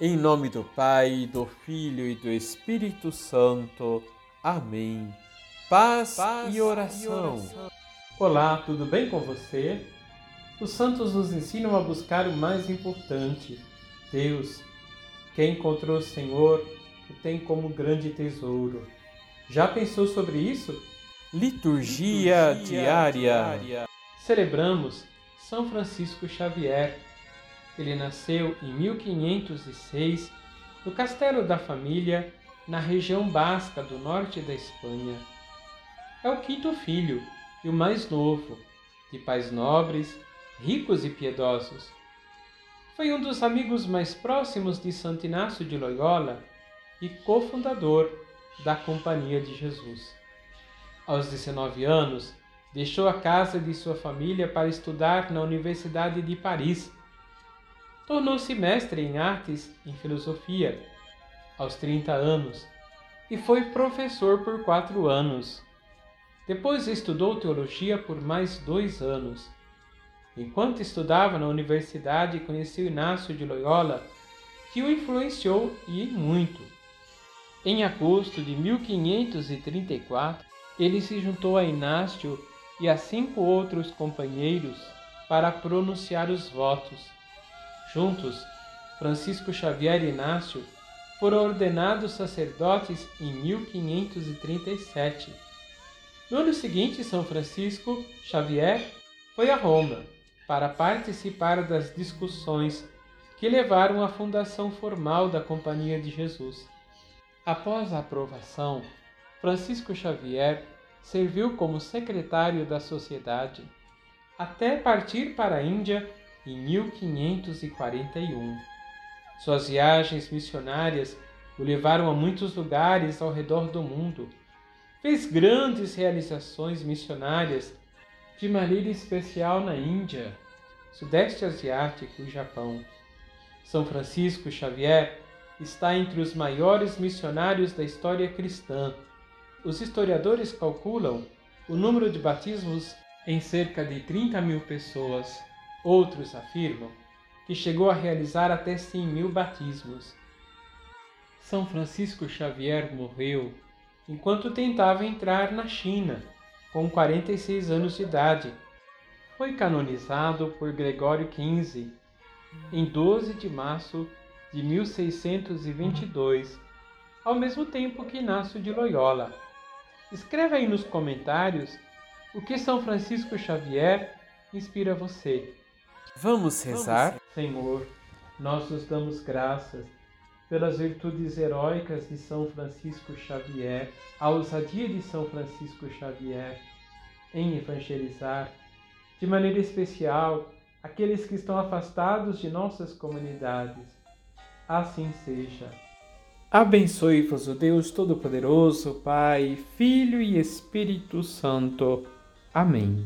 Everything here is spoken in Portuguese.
Em nome do Pai, do Filho e do Espírito Santo. Amém. Paz, Paz e, oração. e oração. Olá, tudo bem com você? Os santos nos ensinam a buscar o mais importante, Deus. Quem encontrou o Senhor o tem como grande tesouro. Já pensou sobre isso? Liturgia, Liturgia diária. diária. Celebramos São Francisco Xavier ele nasceu em 1506 no Castelo da Família, na região basca do norte da Espanha. É o quinto filho e o mais novo, de pais nobres, ricos e piedosos. Foi um dos amigos mais próximos de Santo Inácio de Loyola e cofundador da Companhia de Jesus. Aos 19 anos, deixou a casa de sua família para estudar na Universidade de Paris Tornou-se mestre em artes e filosofia aos 30 anos e foi professor por quatro anos. Depois estudou teologia por mais dois anos. Enquanto estudava na universidade, conheceu Inácio de Loyola, que o influenciou e muito. Em agosto de 1534, ele se juntou a Inácio e a cinco outros companheiros para pronunciar os votos Juntos, Francisco Xavier e Inácio foram ordenados sacerdotes em 1537. No ano seguinte, São Francisco Xavier foi a Roma para participar das discussões que levaram à fundação formal da Companhia de Jesus. Após a aprovação, Francisco Xavier serviu como secretário da sociedade, até partir para a Índia em 1541. Suas viagens missionárias o levaram a muitos lugares ao redor do mundo. Fez grandes realizações missionárias, de maneira especial na Índia, Sudeste Asiático e Japão. São Francisco Xavier está entre os maiores missionários da história cristã. Os historiadores calculam o número de batismos em cerca de 30 mil pessoas. Outros afirmam que chegou a realizar até 100 mil batismos. São Francisco Xavier morreu enquanto tentava entrar na China, com 46 anos de idade. Foi canonizado por Gregório XV em 12 de março de 1622, ao mesmo tempo que Inácio de Loyola. Escreva aí nos comentários o que São Francisco Xavier inspira você. Vamos rezar? Senhor, nós nos damos graças pelas virtudes heróicas de São Francisco Xavier, a ousadia de São Francisco Xavier em evangelizar, de maneira especial, aqueles que estão afastados de nossas comunidades. Assim seja. Abençoe-vos o Deus Todo-Poderoso, Pai, Filho e Espírito Santo. Amém.